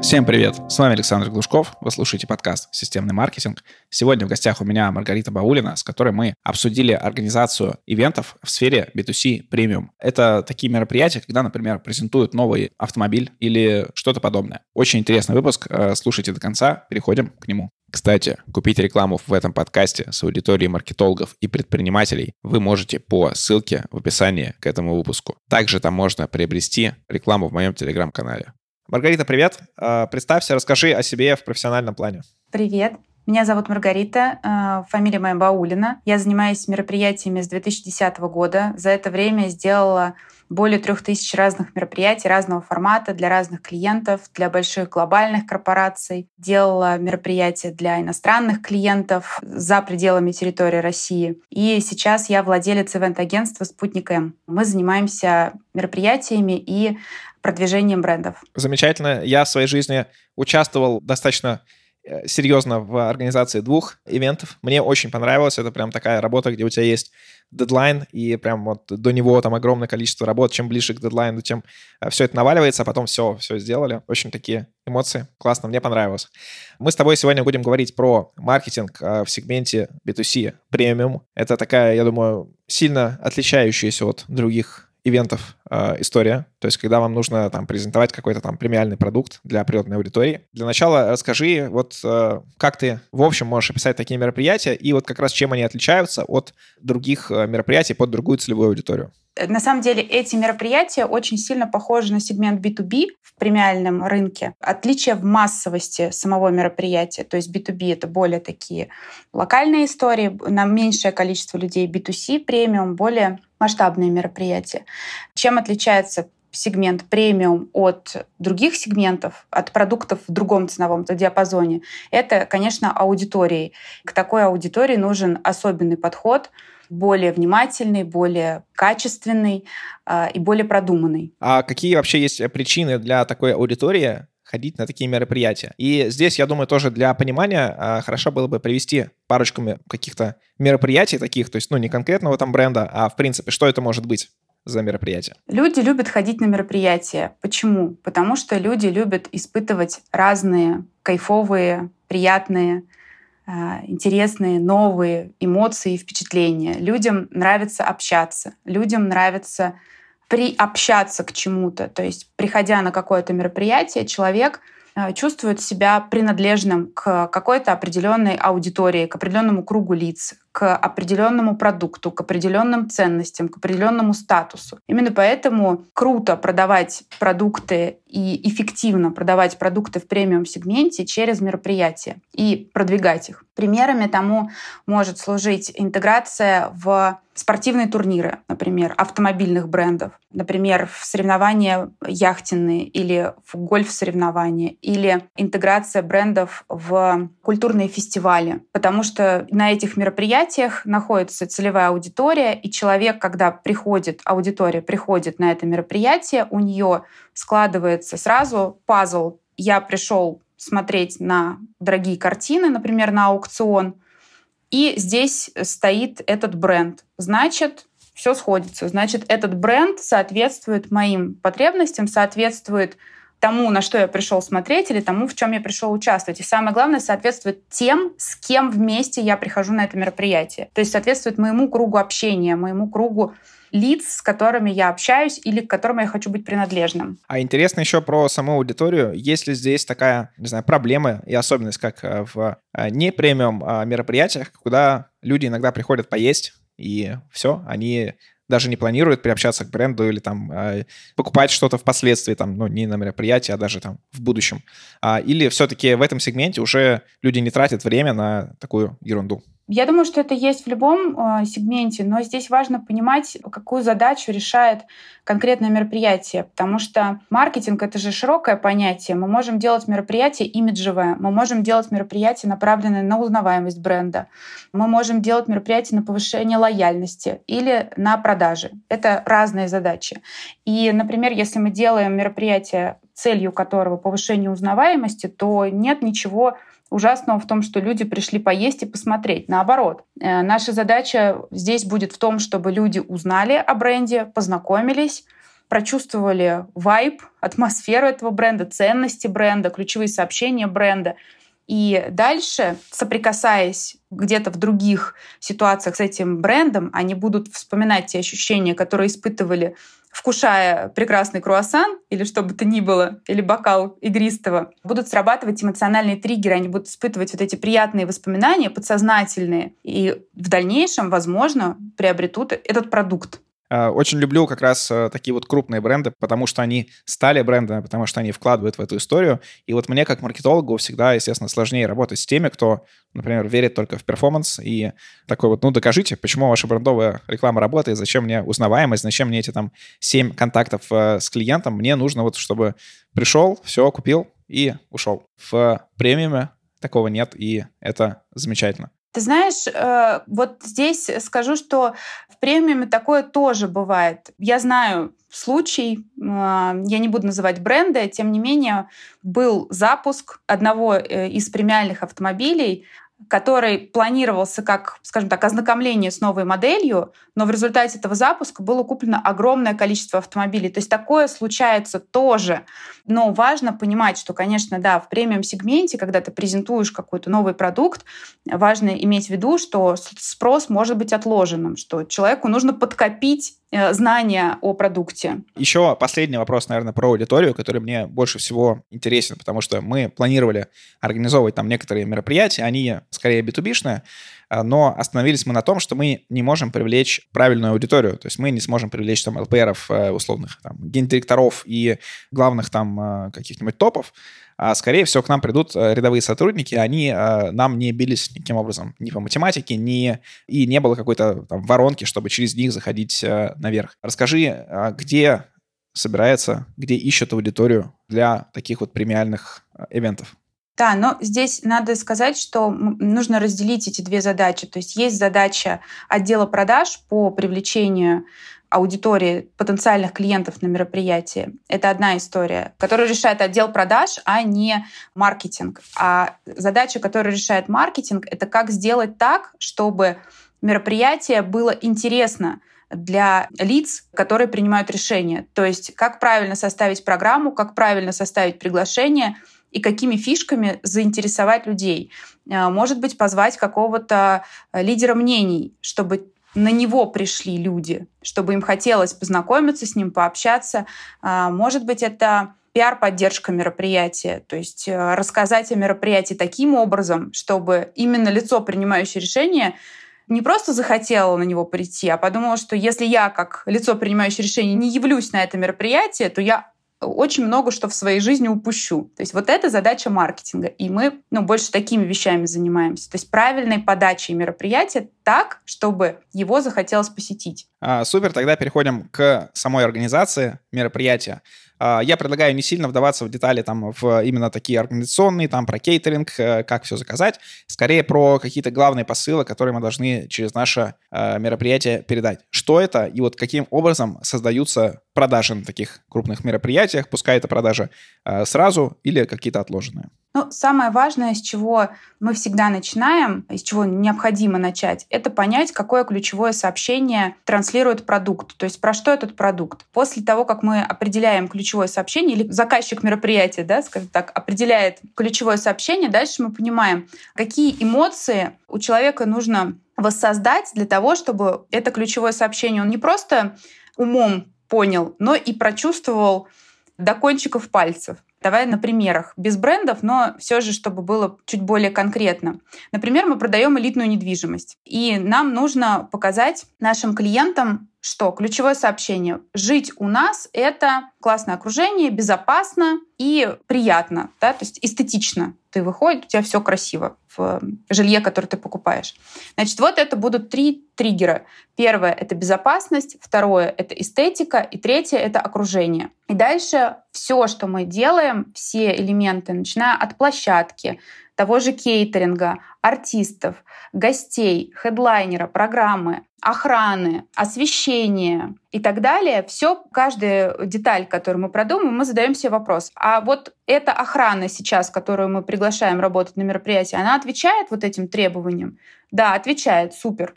Всем привет! С вами Александр Глушков. Вы слушаете подкаст «Системный маркетинг». Сегодня в гостях у меня Маргарита Баулина, с которой мы обсудили организацию ивентов в сфере B2C премиум. Это такие мероприятия, когда, например, презентуют новый автомобиль или что-то подобное. Очень интересный выпуск. Э, слушайте до конца. Переходим к нему. Кстати, купить рекламу в этом подкасте с аудиторией маркетологов и предпринимателей вы можете по ссылке в описании к этому выпуску. Также там можно приобрести рекламу в моем телеграм-канале. Маргарита, привет. А, представься, расскажи о себе в профессиональном плане. Привет. Меня зовут Маргарита, а, фамилия моя Баулина. Я занимаюсь мероприятиями с 2010 года. За это время сделала более трех тысяч разных мероприятий разного формата для разных клиентов, для больших глобальных корпораций. Делала мероприятия для иностранных клиентов за пределами территории России. И сейчас я владелец ивент-агентства «Спутник М». Мы занимаемся мероприятиями и продвижением брендов. Замечательно. Я в своей жизни участвовал достаточно э, серьезно в организации двух ивентов. Мне очень понравилось. Это прям такая работа, где у тебя есть дедлайн, и прям вот до него там огромное количество работ. Чем ближе к дедлайну, тем э, все это наваливается, а потом все, все сделали. Очень такие эмоции. Классно, мне понравилось. Мы с тобой сегодня будем говорить про маркетинг э, в сегменте B2C премиум. Это такая, я думаю, сильно отличающаяся от других ивентов э, история. То есть, когда вам нужно там презентовать какой-то там премиальный продукт для определенной аудитории. Для начала расскажи, вот э, как ты в общем можешь описать такие мероприятия и вот как раз чем они отличаются от других э, мероприятий под другую целевую аудиторию. На самом деле эти мероприятия очень сильно похожи на сегмент B2B в премиальном рынке. Отличие в массовости самого мероприятия. То есть B2B — это более такие локальные истории, на меньшее количество людей. B2C премиум — более масштабные мероприятия. Чем отличается сегмент премиум от других сегментов, от продуктов в другом ценовом диапазоне, это, конечно, аудитории. К такой аудитории нужен особенный подход, более внимательный, более качественный э, и более продуманный. А какие вообще есть причины для такой аудитории ходить на такие мероприятия. И здесь, я думаю, тоже для понимания а, хорошо было бы привести парочку каких-то мероприятий таких, то есть, ну, не конкретного там бренда, а в принципе, что это может быть за мероприятие? Люди любят ходить на мероприятия. Почему? Потому что люди любят испытывать разные кайфовые, приятные, интересные, новые эмоции и впечатления. Людям нравится общаться, людям нравится приобщаться к чему-то. То есть, приходя на какое-то мероприятие, человек — чувствует себя принадлежным к какой-то определенной аудитории, к определенному кругу лиц, к определенному продукту, к определенным ценностям, к определенному статусу. Именно поэтому круто продавать продукты и эффективно продавать продукты в премиум-сегменте через мероприятия и продвигать их. Примерами тому может служить интеграция в спортивные турниры, например, автомобильных брендов, например, в соревнования яхтенные или в гольф-соревнования, или интеграция брендов в культурные фестивали, потому что на этих мероприятиях находится целевая аудитория, и человек, когда приходит, аудитория приходит на это мероприятие, у нее складывается сразу пазл. «я пришел смотреть на дорогие картины, например, на аукцион, и здесь стоит этот бренд. Значит, все сходится. Значит, этот бренд соответствует моим потребностям, соответствует тому, на что я пришел смотреть, или тому, в чем я пришел участвовать. И самое главное, соответствует тем, с кем вместе я прихожу на это мероприятие. То есть соответствует моему кругу общения, моему кругу лиц, с которыми я общаюсь или к которым я хочу быть принадлежным. А интересно еще про саму аудиторию. Есть ли здесь такая, не знаю, проблема и особенность, как э, в э, не премиум а мероприятиях, куда люди иногда приходят поесть, и все, они даже не планируют приобщаться к бренду или там э, покупать что-то впоследствии, там, ну, не на мероприятии, а даже там в будущем. А, или все-таки в этом сегменте уже люди не тратят время на такую ерунду? Я думаю, что это есть в любом э, сегменте, но здесь важно понимать, какую задачу решает конкретное мероприятие, потому что маркетинг — это же широкое понятие. Мы можем делать мероприятие имиджевое, мы можем делать мероприятие, направленное на узнаваемость бренда, мы можем делать мероприятие на повышение лояльности или на продажи. Это разные задачи. И, например, если мы делаем мероприятие, целью которого повышение узнаваемости, то нет ничего ужасного в том, что люди пришли поесть и посмотреть. Наоборот, э, наша задача здесь будет в том, чтобы люди узнали о бренде, познакомились, прочувствовали вайб, атмосферу этого бренда, ценности бренда, ключевые сообщения бренда. И дальше, соприкасаясь где-то в других ситуациях с этим брендом, они будут вспоминать те ощущения, которые испытывали вкушая прекрасный круассан или что бы то ни было, или бокал игристого, будут срабатывать эмоциональные триггеры, они будут испытывать вот эти приятные воспоминания, подсознательные, и в дальнейшем, возможно, приобретут этот продукт. Э, очень люблю как раз э, такие вот крупные бренды, потому что они стали брендами, потому что они вкладывают в эту историю. И вот мне, как маркетологу, всегда, естественно, сложнее работать с теми, кто, например, верит только в перформанс и такой вот, ну, докажите, почему ваша брендовая реклама работает, зачем мне узнаваемость, зачем мне эти там 7 контактов э, с клиентом. Мне нужно вот, чтобы пришел, все, купил и ушел. В премиуме такого нет, и это замечательно. Ты знаешь, э, вот здесь скажу, что в премиуме такое тоже бывает. Я знаю случай, э, я не буду называть бренды, тем не менее был запуск одного э, из премиальных автомобилей, который планировался как, скажем так, ознакомление с новой моделью, но в результате этого запуска было куплено огромное количество автомобилей. То есть такое случается тоже. Но важно понимать, что, конечно, да, в премиум-сегменте, когда ты презентуешь какой-то новый продукт, важно иметь в виду, что спрос может быть отложенным, что человеку нужно подкопить знания о продукте. Еще последний вопрос, наверное, про аудиторию, который мне больше всего интересен, потому что мы планировали организовывать там некоторые мероприятия, они скорее B2B-шные, э, но остановились мы на том, что мы не можем привлечь правильную аудиторию, то есть мы не сможем привлечь там ЛПРов э, условных, там, гендиректоров и главных там каких-нибудь топов, а скорее всего к нам придут э, рядовые сотрудники, они э, нам не бились никаким образом ни по математике, ни, и не было какой-то там воронки, чтобы через них заходить э, наверх. Расскажи, а где собирается, где ищут аудиторию для таких вот премиальных ивентов? Да, но здесь надо сказать, что нужно разделить эти две задачи. То есть есть задача отдела продаж по привлечению аудитории потенциальных клиентов на мероприятии. Это одна история, которую решает отдел продаж, а не маркетинг. А задача, которую решает маркетинг, это как сделать так, чтобы мероприятие было интересно для лиц, которые принимают решения. То есть как правильно составить программу, как правильно составить приглашение и какими фишками заинтересовать людей. Э, может быть, позвать какого-то лидера мнений, чтобы на него пришли люди, чтобы им хотелось познакомиться с ним, пообщаться. А, может быть, это пиар-поддержка мероприятия, то есть э, рассказать о мероприятии таким образом, чтобы именно лицо, принимающее решение, не просто захотело на него прийти, а подумала, что если я, как лицо, принимающее решение, не явлюсь на это мероприятие, то я очень много что в своей жизни упущу. То есть вот это задача маркетинга. И мы ну, больше такими вещами занимаемся. То есть правильной подачей мероприятия так, чтобы его захотелось посетить. А, супер, тогда переходим к самой организации мероприятия. А, я предлагаю не сильно вдаваться в детали там в именно такие организационные, там про кейтеринг, э, как все заказать. Скорее про какие-то главные посылы, которые мы должны через наше э, мероприятие передать. Что это и вот каким образом создаются продажи на таких крупных мероприятиях, пускай это продажи э, сразу или какие-то отложенные. Ну, самое важное, с чего мы всегда начинаем, из чего необходимо начать, это понять, какое ключевое сообщение транслирует продукт. То есть про что этот продукт. После того, как мы определяем ключевое сообщение, или заказчик мероприятия, да, скажем так, определяет ключевое сообщение, дальше мы понимаем, какие эмоции у человека нужно воссоздать для того, чтобы это ключевое сообщение он не просто умом понял, но и прочувствовал до кончиков пальцев. Давай на примерах. Без брендов, но все же, чтобы было чуть более конкретно. Например, мы продаем элитную недвижимость. И нам нужно показать нашим клиентам, что ключевое сообщение «Жить у нас — это классное окружение, безопасно и приятно», да? то есть эстетично. Ты выходишь, у тебя все красиво в жилье, которое ты покупаешь. Значит, вот это будут три триггера. Первое — это безопасность, второе — это эстетика, и третье — это окружение. И дальше все, что мы делаем, все элементы, начиная от площадки, того же кейтеринга, артистов, гостей, хедлайнера, программы, охраны, освещения и так далее, все, каждая деталь, которую мы продумаем, мы задаем себе вопрос. А вот эта охрана сейчас, которую мы приглашаем работать на мероприятии, она отвечает вот этим требованиям? Да, отвечает, супер.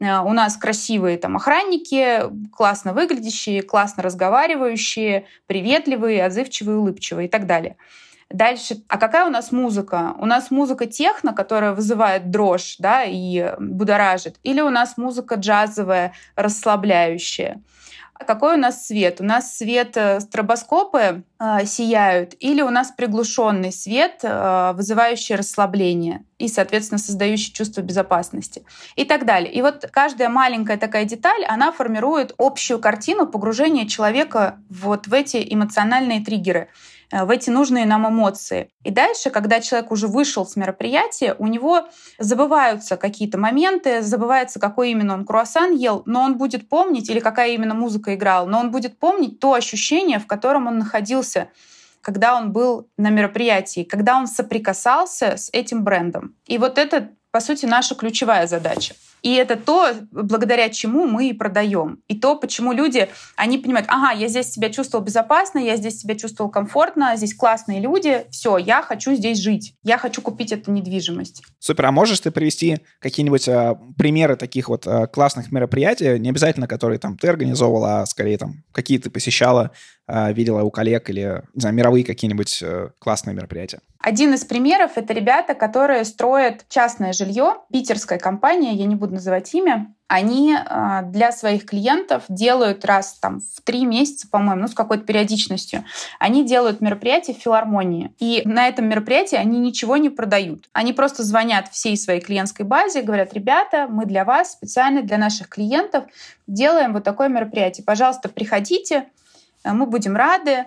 э, у нас красивые там охранники, классно выглядящие, классно разговаривающие, приветливые, отзывчивые, улыбчивые и так далее. Дальше, а какая у нас музыка? У нас музыка техно, которая вызывает дрожь, да, и будоражит, или у нас музыка джазовая, расслабляющая? Какой у нас свет? У нас свет э, стробоскопы э, сияют, или у нас приглушенный свет, э, вызывающий расслабление и, соответственно, создающий чувство безопасности и так далее. И вот каждая маленькая такая деталь, она формирует общую картину погружения человека вот в эти эмоциональные триггеры. Э, в эти нужные нам эмоции. И дальше, когда человек уже вышел с мероприятия, у него забываются какие-то моменты, забывается, какой именно он круассан ел, но он будет помнить, или какая именно музыка играла, но он будет помнить то ощущение, в котором он находился когда он был на мероприятии, когда он соприкасался с этим брендом. И вот это, по сути, наша ключевая задача. И это то, благодаря чему мы и продаем. И то, почему люди, они понимают, ага, я здесь себя чувствовал безопасно, я здесь себя чувствовал комфортно, здесь классные люди, все, я хочу здесь жить, я хочу купить эту недвижимость. Супер, а можешь ты привести какие-нибудь а, примеры таких вот а, классных мероприятий, не обязательно которые там ты организовывала, а скорее там какие ты посещала, видела у коллег или, не знаю, мировые какие-нибудь а, классные мероприятия? Один из примеров — это ребята, которые строят частное жилье, питерская компания, я не буду называть имя, они а, для своих клиентов делают раз там, в три месяца, по-моему, ну, с какой-то периодичностью, они делают мероприятие в филармонии. И на этом мероприятии они ничего не продают. Они просто звонят всей своей клиентской базе, говорят, ребята, мы для вас, специально для наших клиентов делаем вот такое мероприятие. Пожалуйста, приходите, мы будем рады,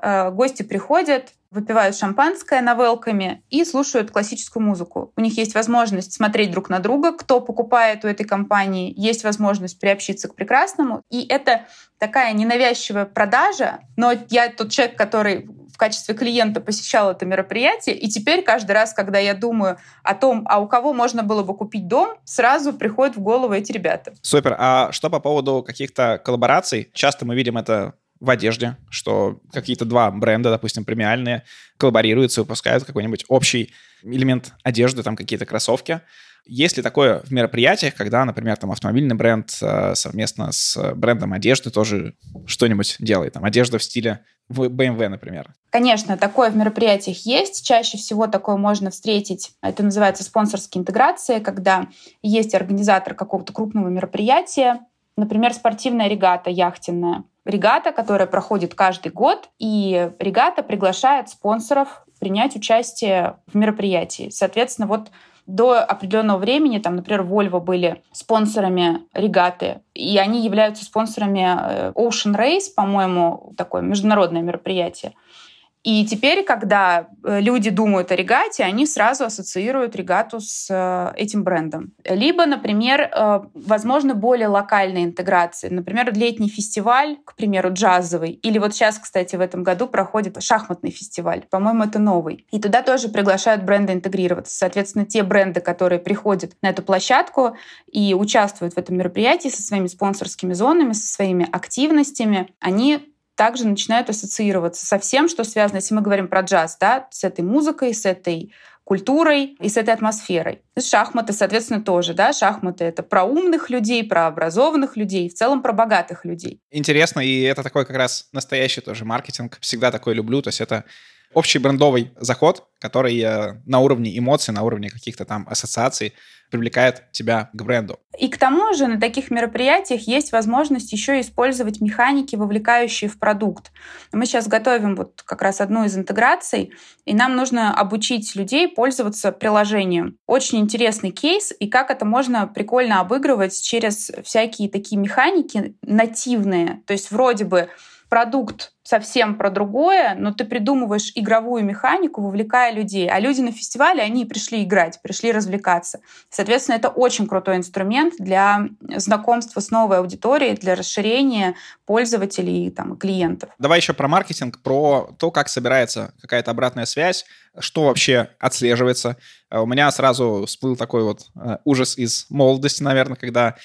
Э, гости приходят, выпивают шампанское на велками и слушают классическую музыку. У них есть возможность смотреть друг на друга, кто покупает у этой компании, есть возможность приобщиться к прекрасному. И это такая ненавязчивая продажа, но я тот человек, который в качестве клиента посещал это мероприятие, и теперь каждый раз, когда я думаю о том, а у кого можно было бы купить дом, сразу приходят в голову эти ребята. Супер. А что по поводу каких-то коллабораций? Часто мы видим это в одежде, что какие-то два бренда, допустим, премиальные, коллаборируются, выпускают какой-нибудь общий элемент одежды, там какие-то кроссовки. Есть ли такое в мероприятиях, когда, например, там автомобильный бренд э, совместно с брендом одежды тоже что-нибудь делает? Там одежда в стиле BMW, например. Конечно, такое в мероприятиях есть. Чаще всего такое можно встретить. Это называется спонсорские интеграции, когда есть организатор какого-то крупного мероприятия, например, спортивная регата яхтенная регата, которая проходит каждый год, и регата приглашает спонсоров принять участие в мероприятии. Соответственно, вот до определенного времени, там, например, Volvo были спонсорами регаты, и они являются спонсорами э, Ocean Race, по-моему, такое международное мероприятие. И теперь, когда э, люди думают о регате, они сразу ассоциируют регату с э, этим брендом. Либо, например, э, возможно, более локальные интеграции. Например, летний фестиваль, к примеру, джазовый. Или вот сейчас, кстати, в этом году проходит шахматный фестиваль. По-моему, это новый. И туда тоже приглашают бренды интегрироваться. Соответственно, те бренды, которые приходят на эту площадку и участвуют в этом мероприятии со своими спонсорскими зонами, со своими активностями, они также начинают ассоциироваться со всем, что связано, если мы говорим про джаз, да, с этой музыкой, с этой культурой и с этой атмосферой. Шахматы, соответственно, тоже. Да? Шахматы — это про умных людей, про образованных людей, в целом про богатых людей. Интересно, и это такой как раз настоящий тоже маркетинг. Всегда такой люблю. То есть это общий брендовый заход, который э, на уровне эмоций, на уровне каких-то там ассоциаций привлекает тебя к бренду. И к тому же на таких мероприятиях есть возможность еще использовать механики, вовлекающие в продукт. Мы сейчас готовим вот как раз одну из интеграций, и нам нужно обучить людей пользоваться приложением. Очень интересный кейс, и как это можно прикольно обыгрывать через всякие такие механики нативные. То есть вроде бы продукт совсем про другое, но ты придумываешь игровую механику, вовлекая людей. А люди на фестивале, они пришли играть, пришли развлекаться. Соответственно, это очень крутой инструмент для знакомства с новой аудиторией, для расширения пользователей там, и клиентов. Давай еще про маркетинг, про то, как собирается какая-то обратная связь, что вообще отслеживается. У меня сразу всплыл такой вот э, ужас из молодости, наверное, когда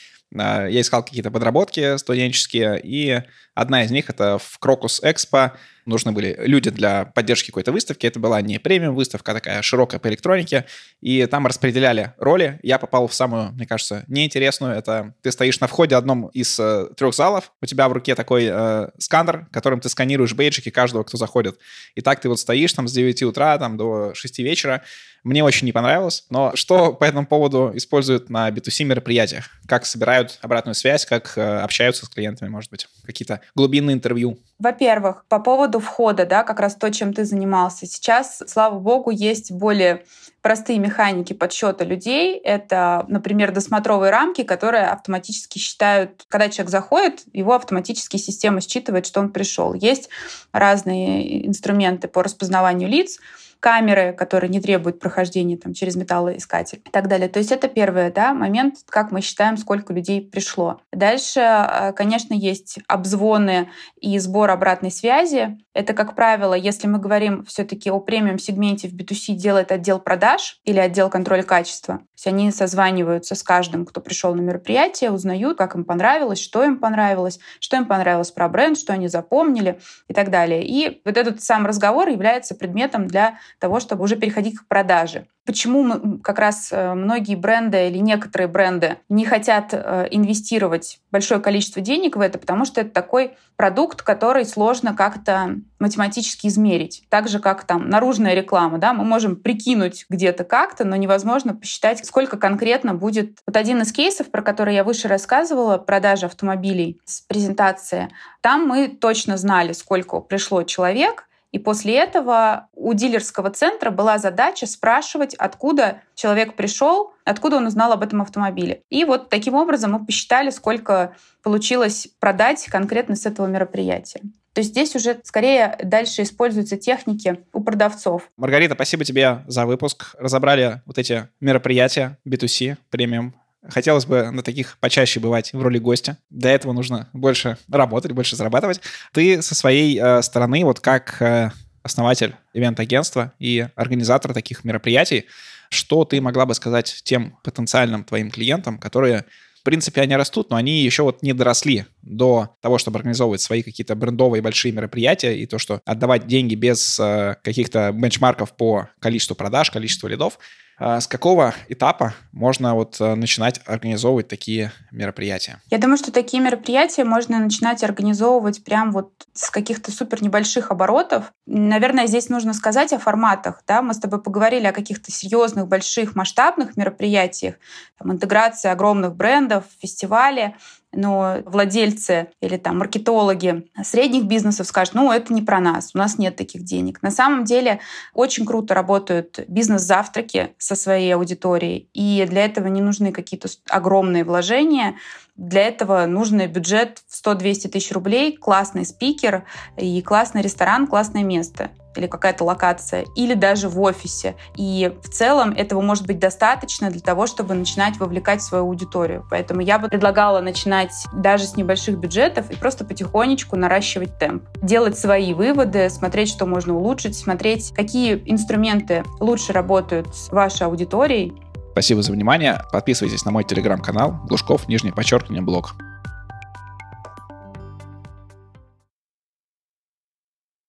я искал какие-то подработки студенческие, и одна из них — это в Крокус Экспо нужны были люди для поддержки какой-то выставки. Это была не премиум выставка, а такая широкая по электронике. И там распределяли роли. Я попал в самую, мне кажется, неинтересную. Это ты стоишь на входе одном из э, трех залов, у тебя в руке такой э, сканер, которым ты сканируешь бейджики каждого, кто заходит. И так ты вот стоишь там с 9 утра там, до 6 вечера, мне очень не понравилось. Но что по этому поводу используют на B2C мероприятиях? Как собирают обратную связь, как э, общаются с клиентами, может быть? Какие-то глубинные интервью? Во-первых, по поводу входа, да, как раз то, чем ты занимался. Сейчас, слава богу, есть более простые механики подсчета людей. Это, например, досмотровые рамки, которые автоматически считают, когда человек заходит, его автоматически система считывает, что он пришел. Есть разные инструменты по распознаванию лиц, камеры, которые не требуют прохождения там, через металлоискатель и так далее. То есть это первый да, момент, как мы считаем, сколько людей пришло. Дальше, э, конечно, есть обзвоны и сбор обратной связи. Это, как правило, если мы говорим все-таки о премиум-сегменте в B2C, делает отдел продаж или отдел контроля качества. То есть они созваниваются с каждым, кто пришел на мероприятие, узнают, как им понравилось, что им понравилось, что им понравилось про бренд, что они запомнили и так далее. И вот этот сам разговор является предметом для того, чтобы уже переходить к продаже. Почему как раз э, многие бренды или некоторые бренды не хотят э, инвестировать большое количество денег в это? Потому что это такой продукт, который сложно как-то математически измерить. Так же, как там наружная реклама. Да? Мы можем прикинуть где-то как-то, но невозможно посчитать, сколько конкретно будет. Вот один из кейсов, про который я выше рассказывала, продажа автомобилей с презентации, там мы точно знали, сколько пришло человек, и после этого у дилерского центра была задача спрашивать, откуда человек пришел, откуда он узнал об этом автомобиле. И вот таким образом мы посчитали, сколько получилось продать конкретно с этого мероприятия. То есть здесь уже скорее дальше используются техники у продавцов. Маргарита, спасибо тебе за выпуск. Разобрали вот эти мероприятия B2C, премиум Хотелось бы на таких почаще бывать в роли гостя. Для этого нужно больше работать, больше зарабатывать. Ты со своей э, стороны, вот как э, основатель ивент-агентства и организатор таких мероприятий, что ты могла бы сказать тем потенциальным твоим клиентам, которые в принципе, они растут, но они еще вот не доросли до того, чтобы организовывать свои какие-то брендовые большие мероприятия и то, что отдавать деньги без э, каких-то бенчмарков по количеству продаж, количеству лидов. А с какого этапа можно вот э, начинать организовывать такие мероприятия? Я думаю, что такие мероприятия можно начинать организовывать прям вот с каких-то супер небольших оборотов. Наверное, здесь нужно сказать о форматах. Да? Мы с тобой поговорили о каких-то серьезных, больших, масштабных мероприятиях, там, интеграции огромных брендов, фестивале но владельцы или там маркетологи средних бизнесов скажут, ну, это не про нас, у нас нет таких денег. На самом деле очень круто работают бизнес-завтраки со своей аудиторией, и для этого не нужны какие-то огромные вложения, для этого нужен бюджет в 100-200 тысяч рублей, классный спикер и классный ресторан, классное место или какая-то локация, или даже в офисе. И в целом этого может быть достаточно для того, чтобы начинать вовлекать свою аудиторию. Поэтому я бы предлагала начинать даже с небольших бюджетов и просто потихонечку наращивать темп. Делать свои выводы, смотреть, что можно улучшить, смотреть, какие инструменты лучше работают с вашей аудиторией, Спасибо за внимание. Подписывайтесь на мой телеграм-канал Глушков, нижнее подчеркивание, блог.